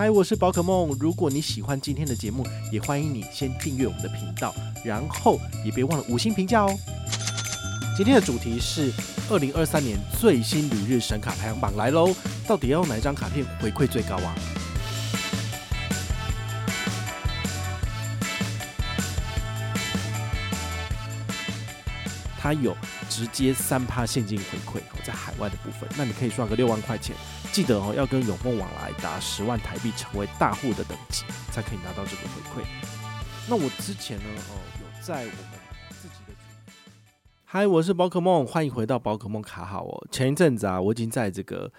嗨，我是宝可梦。如果你喜欢今天的节目，也欢迎你先订阅我们的频道，然后也别忘了五星评价哦。今天的主题是二零二三年最新旅日神卡排行榜来喽，到底要用哪一张卡片回馈最高啊？它有直接三趴现金回馈，在海外的部分，那你可以刷个六万块钱，记得哦，要跟永丰往来达十万台币，成为大户的等级，才可以拿到这个回馈。那我之前呢，哦，有在我们自己的群，嗨，我是宝可梦，欢迎回到宝可梦卡好哦。前一阵子啊，我已经在这个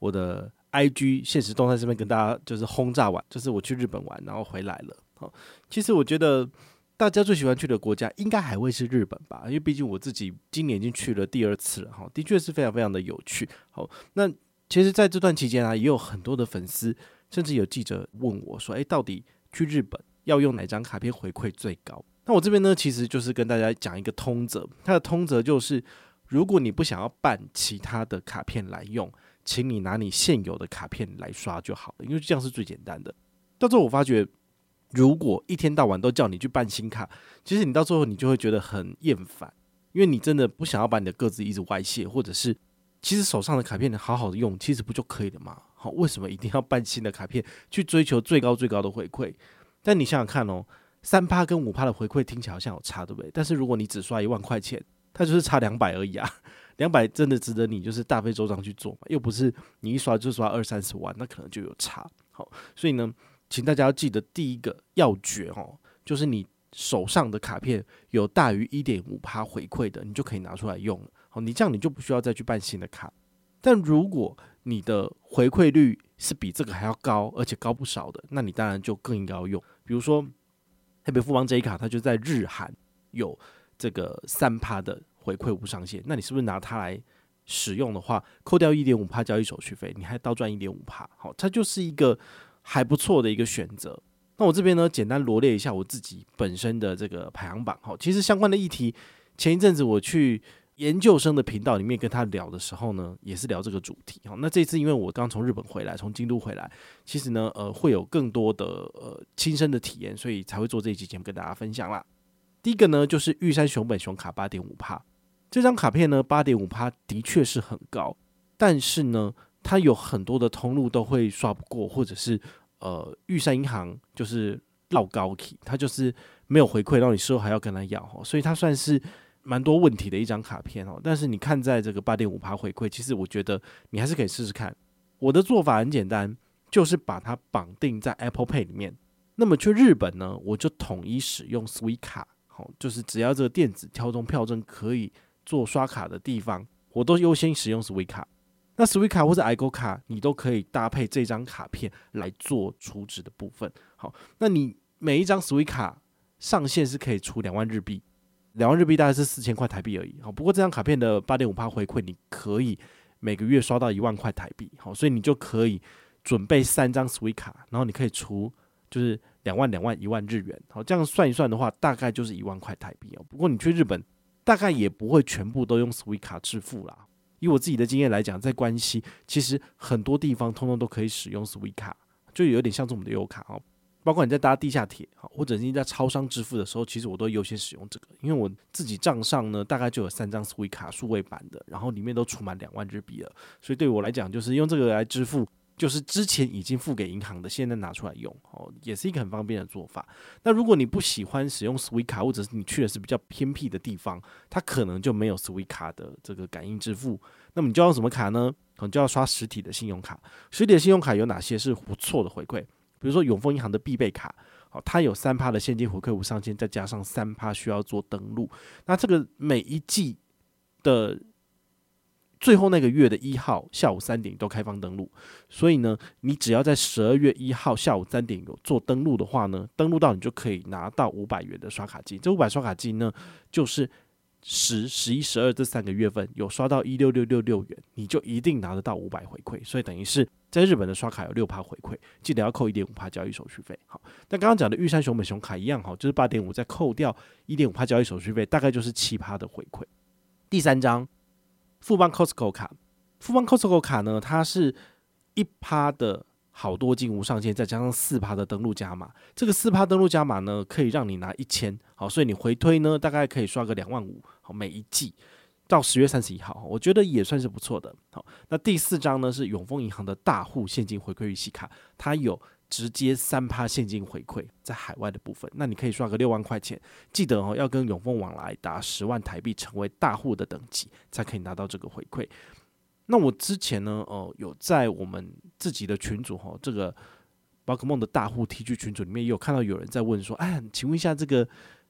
我的 IG 现实动态上面跟大家就是轰炸完，就是我去日本玩，然后回来了。哦，其实我觉得。大家最喜欢去的国家应该还会是日本吧？因为毕竟我自己今年已经去了第二次了哈，的确是非常非常的有趣。好，那其实在这段期间啊，也有很多的粉丝，甚至有记者问我说：“诶，到底去日本要用哪张卡片回馈最高？”那我这边呢，其实就是跟大家讲一个通则，它的通则就是，如果你不想要办其他的卡片来用，请你拿你现有的卡片来刷就好了，因为这样是最简单的。到最后我发觉。如果一天到晚都叫你去办新卡，其实你到最后你就会觉得很厌烦，因为你真的不想要把你的个资一直外泄，或者是其实手上的卡片好好的用，其实不就可以了吗？好，为什么一定要办新的卡片去追求最高最高的回馈？但你想想看哦，三趴跟五趴的回馈听起来好像有差，对不对？但是如果你只刷一万块钱，它就是差两百而已啊，两百真的值得你就是大费周章去做吗？又不是你一刷就刷二三十万，那可能就有差。好，所以呢。请大家要记得第一个要诀哦，就是你手上的卡片有大于一点五趴回馈的，你就可以拿出来用了。好，你这样你就不需要再去办新的卡。但如果你的回馈率是比这个还要高，而且高不少的，那你当然就更应该要用。比如说特别富邦这一卡，它就在日韩有这个三趴的回馈无上限，那你是不是拿它来使用的话，扣掉一点五趴交易手续费，你还倒赚一点五趴？好，它就是一个。还不错的一个选择。那我这边呢，简单罗列一下我自己本身的这个排行榜。好，其实相关的议题，前一阵子我去研究生的频道里面跟他聊的时候呢，也是聊这个主题。哈，那这次因为我刚从日本回来，从京都回来，其实呢，呃，会有更多的呃亲身的体验，所以才会做这一期节目跟大家分享啦。第一个呢，就是玉山熊本熊卡八点五趴，这张卡片呢，八点五趴的确是很高，但是呢，它有很多的通路都会刷不过，或者是呃，玉山银行就是绕高起，它就是没有回馈，然后你事后还要跟他要，所以它算是蛮多问题的一张卡片哦。但是你看在这个八点五趴回馈，其实我觉得你还是可以试试看。我的做法很简单，就是把它绑定在 Apple Pay 里面。那么去日本呢，我就统一使用 Suica，好，就是只要这个电子挑中票证可以做刷卡的地方，我都优先使用 Suica。那 Suica 或者 iGo 卡，你都可以搭配这张卡片来做储值的部分。好，那你每一张 Suica 上限是可以出两万日币，两万日币大概是四千块台币而已。好，不过这张卡片的八点五趴回馈，你可以每个月刷到一万块台币。好，所以你就可以准备三张 Suica，然后你可以出就是两万、两万、一万日元。好，这样算一算的话，大概就是一万块台币哦。不过你去日本，大概也不会全部都用 Suica 支付啦。以我自己的经验来讲，在关西其实很多地方通通都可以使用 Suica，就有点像是我们的悠卡哦。包括你在搭地下铁，或者是你在超商支付的时候，其实我都优先使用这个，因为我自己账上呢大概就有三张 Suica 数位版的，然后里面都储满两万日币了，所以对我来讲，就是用这个来支付。就是之前已经付给银行的，现在拿出来用哦，也是一个很方便的做法。那如果你不喜欢使用 Suica，或者是你去的是比较偏僻的地方，它可能就没有 Suica 的这个感应支付，那么你就要用什么卡呢？可能就要刷实体的信用卡。实体的信用卡有哪些是不错的回馈？比如说永丰银行的必备卡，好，它有三趴的现金回馈无上限，再加上三趴需要做登录。那这个每一季的。最后那个月的一号下午三点都开放登录，所以呢，你只要在十二月一号下午三点有做登录的话呢，登录到你就可以拿到五百元的刷卡金。这五百刷卡金呢，就是十、十一、十二这三个月份有刷到一六六六六元，你就一定拿得到五百回馈。所以等于是在日本的刷卡有六趴回馈，记得要扣一点五趴交易手续费。好，那刚刚讲的玉山熊本熊卡一样，好，就是八点五再扣掉一点五趴交易手续费，大概就是七趴的回馈。第三张。富邦 Costco 卡，富邦 Costco 卡呢，它是一趴的好多金无上限，再加上四趴的登录加码，这个四趴登录加码呢，可以让你拿一千，好，所以你回推呢，大概可以刷个两万五，好，每一季到十月三十一号，我觉得也算是不错的。好，那第四张呢是永丰银行的大户现金回馈预息卡，它有直接三趴现金回馈在海外的部分，那你可以刷个六万块钱，记得哦，要跟永丰往来达十万台币，成为大户的等级，才可以拿到这个回馈。那我之前呢，哦，有在我们自己的群组哈，这个宝可梦的大户 TG 群组里面，也有看到有人在问说，哎，请问一下这个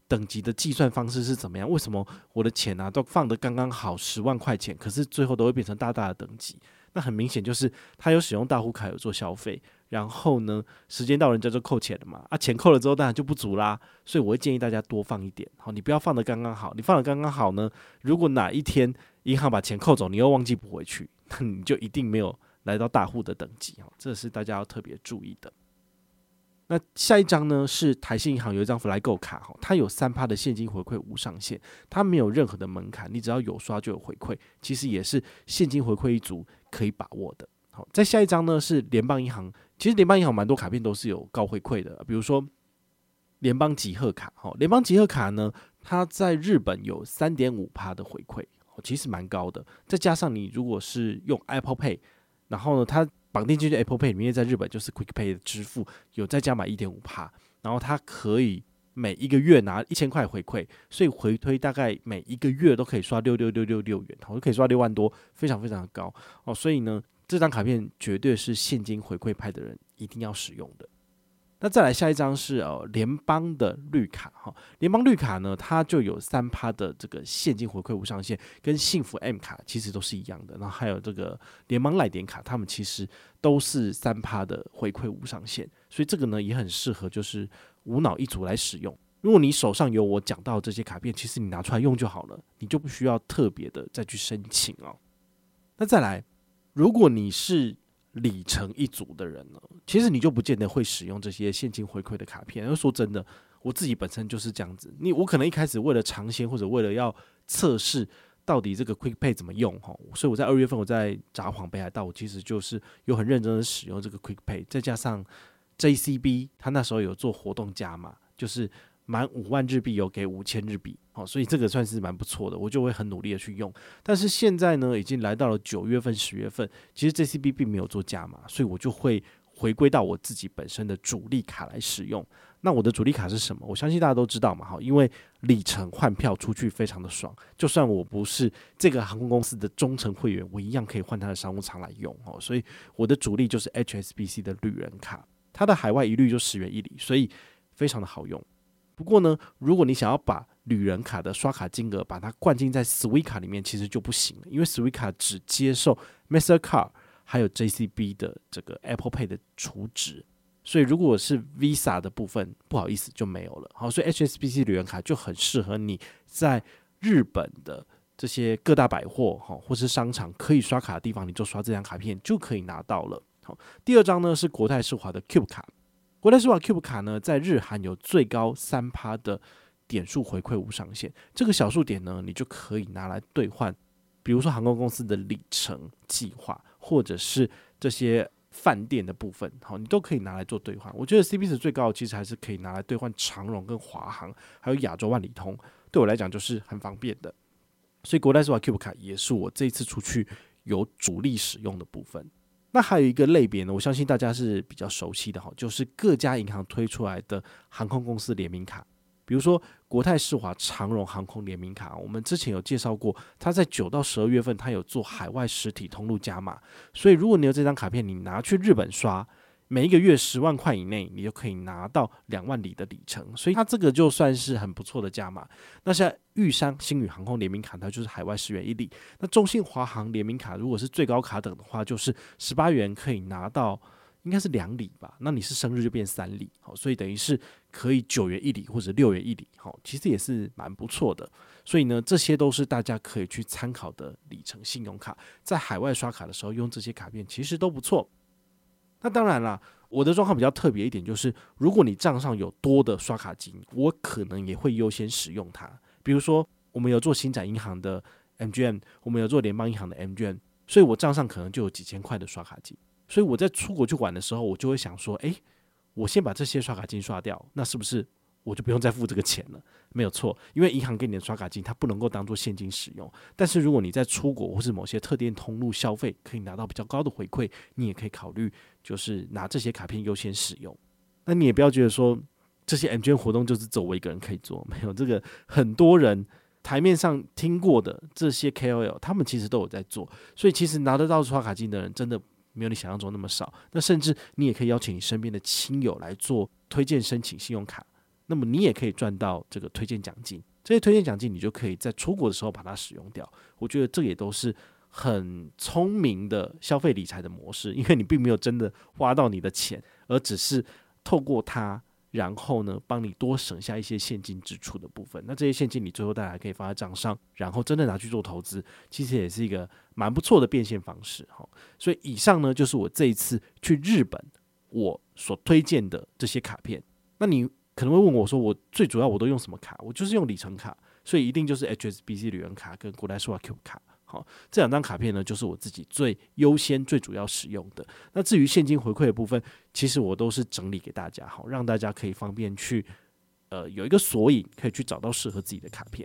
等级的计算方式是怎么样？为什么我的钱啊都放的刚刚好十万块钱，可是最后都会变成大大的等级？那很明显就是他有使用大户卡有做消费，然后呢，时间到人家就扣钱了嘛，啊，钱扣了之后当然就不足啦，所以我会建议大家多放一点，好，你不要放得刚刚好，你放得刚刚好呢，如果哪一天银行把钱扣走，你又忘记补回去，那你就一定没有来到大户的等级哈，这是大家要特别注意的。那下一张呢是台新银行有一张 FlyGo 卡哈，它有三趴的现金回馈无上限，它没有任何的门槛，你只要有刷就有回馈，其实也是现金回馈一族可以把握的。好，再下一张呢是联邦银行，其实联邦银行蛮多卡片都是有高回馈的，比如说联邦集贺卡，哈，联邦集贺卡呢，它在日本有三点五趴的回馈。其实蛮高的，再加上你如果是用 Apple Pay，然后呢，它绑定进去 Apple Pay 里面，在日本就是 Quick Pay 的支付，有再加码一点五趴，然后它可以每一个月拿一千块回馈，所以回推大概每一个月都可以刷六六六六六元，好，就可以刷六万多，非常非常的高哦，所以呢，这张卡片绝对是现金回馈派的人一定要使用的。那再来下一张是呃联邦的绿卡哈，联邦绿卡呢，它就有三趴的这个现金回馈无上限，跟幸福 M 卡其实都是一样的。然后还有这个联邦赖点卡，他们其实都是三趴的回馈无上限，所以这个呢也很适合就是无脑一族来使用。如果你手上有我讲到这些卡片，其实你拿出来用就好了，你就不需要特别的再去申请哦。那再来，如果你是里程一族的人呢，其实你就不见得会使用这些现金回馈的卡片。说真的，我自己本身就是这样子。你我可能一开始为了尝鲜，或者为了要测试到底这个 Quick Pay 怎么用哈，所以我在二月份我在札幌北海道，我其实就是有很认真的使用这个 Quick Pay，再加上 JCB，他那时候有做活动加码，就是。满五万日币有给五千日币，好，所以这个算是蛮不错的，我就会很努力的去用。但是现在呢，已经来到了九月份、十月份，其实 JCB 并没有做加码，所以我就会回归到我自己本身的主力卡来使用。那我的主力卡是什么？我相信大家都知道嘛，哈，因为里程换票出去非常的爽，就算我不是这个航空公司的忠诚会员，我一样可以换它的商务舱来用哦。所以我的主力就是 HSBC 的旅人卡，它的海外一律就十元一里，所以非常的好用。不过呢，如果你想要把旅人卡的刷卡金额把它灌进在 Suica 里面，其实就不行了，因为 Suica 只接受 Mastercard 还有 JCB 的这个 Apple Pay 的储值，所以如果是 Visa 的部分，不好意思就没有了。好，所以 HSBC 旅人卡就很适合你在日本的这些各大百货哈，或是商场可以刷卡的地方，你就刷这张卡片就可以拿到了。好，第二张呢是国泰世华的 Cube 卡。国泰世华 Cube 卡呢，在日韩有最高三趴的点数回馈无上限，这个小数点呢，你就可以拿来兑换，比如说航空公司的里程计划，或者是这些饭店的部分，好，你都可以拿来做兑换。我觉得 CP 值最高其实还是可以拿来兑换长荣跟华航，还有亚洲万里通，对我来讲就是很方便的。所以国泰世华 Cube 卡也是我这次出去有主力使用的部分。那还有一个类别呢，我相信大家是比较熟悉的哈，就是各家银行推出来的航空公司联名卡，比如说国泰世华长荣航空联名卡，我们之前有介绍过，它在九到十二月份它有做海外实体通路加码，所以如果你有这张卡片，你拿去日本刷。每一个月十万块以内，你就可以拿到两万里的里程，所以它这个就算是很不错的价码。那像玉山星宇航空联名卡，它就是海外十元一里。那中信华航联名卡，如果是最高卡等的话，就是十八元可以拿到，应该是两里吧？那你是生日就变三里，好，所以等于是可以九元一里或者六元一里，好，其实也是蛮不错的。所以呢，这些都是大家可以去参考的里程信用卡，在海外刷卡的时候用这些卡片，其实都不错。那当然啦，我的状况比较特别一点，就是如果你账上有多的刷卡金，我可能也会优先使用它。比如说，我们有做星展银行的 MGM，我们有做联邦银行的 MGM，所以我账上可能就有几千块的刷卡金。所以我在出国去玩的时候，我就会想说，诶，我先把这些刷卡金刷掉，那是不是我就不用再付这个钱了？没有错，因为银行给你的刷卡金它不能够当做现金使用。但是如果你在出国或是某些特定通路消费，可以拿到比较高的回馈，你也可以考虑就是拿这些卡片优先使用。那你也不要觉得说这些 M 券活动就是只有我一个人可以做，没有这个很多人。台面上听过的这些 KOL，他们其实都有在做，所以其实拿得到刷卡金的人真的没有你想象中那么少。那甚至你也可以邀请你身边的亲友来做推荐申请信用卡，那么你也可以赚到这个推荐奖金。这些推荐奖金你就可以在出国的时候把它使用掉。我觉得这也都是很聪明的消费理财的模式，因为你并没有真的花到你的钱，而只是透过它。然后呢，帮你多省下一些现金支出的部分。那这些现金你最后大家可以放在账上，然后真的拿去做投资，其实也是一个蛮不错的变现方式哈。所以以上呢，就是我这一次去日本我所推荐的这些卡片。那你可能会问我说，我最主要我都用什么卡？我就是用里程卡，所以一定就是 HSBC 旅游卡跟国泰世华 Q 卡。好，这两张卡片呢，就是我自己最优先、最主要使用的。那至于现金回馈的部分，其实我都是整理给大家，好，让大家可以方便去，呃，有一个索引，可以去找到适合自己的卡片。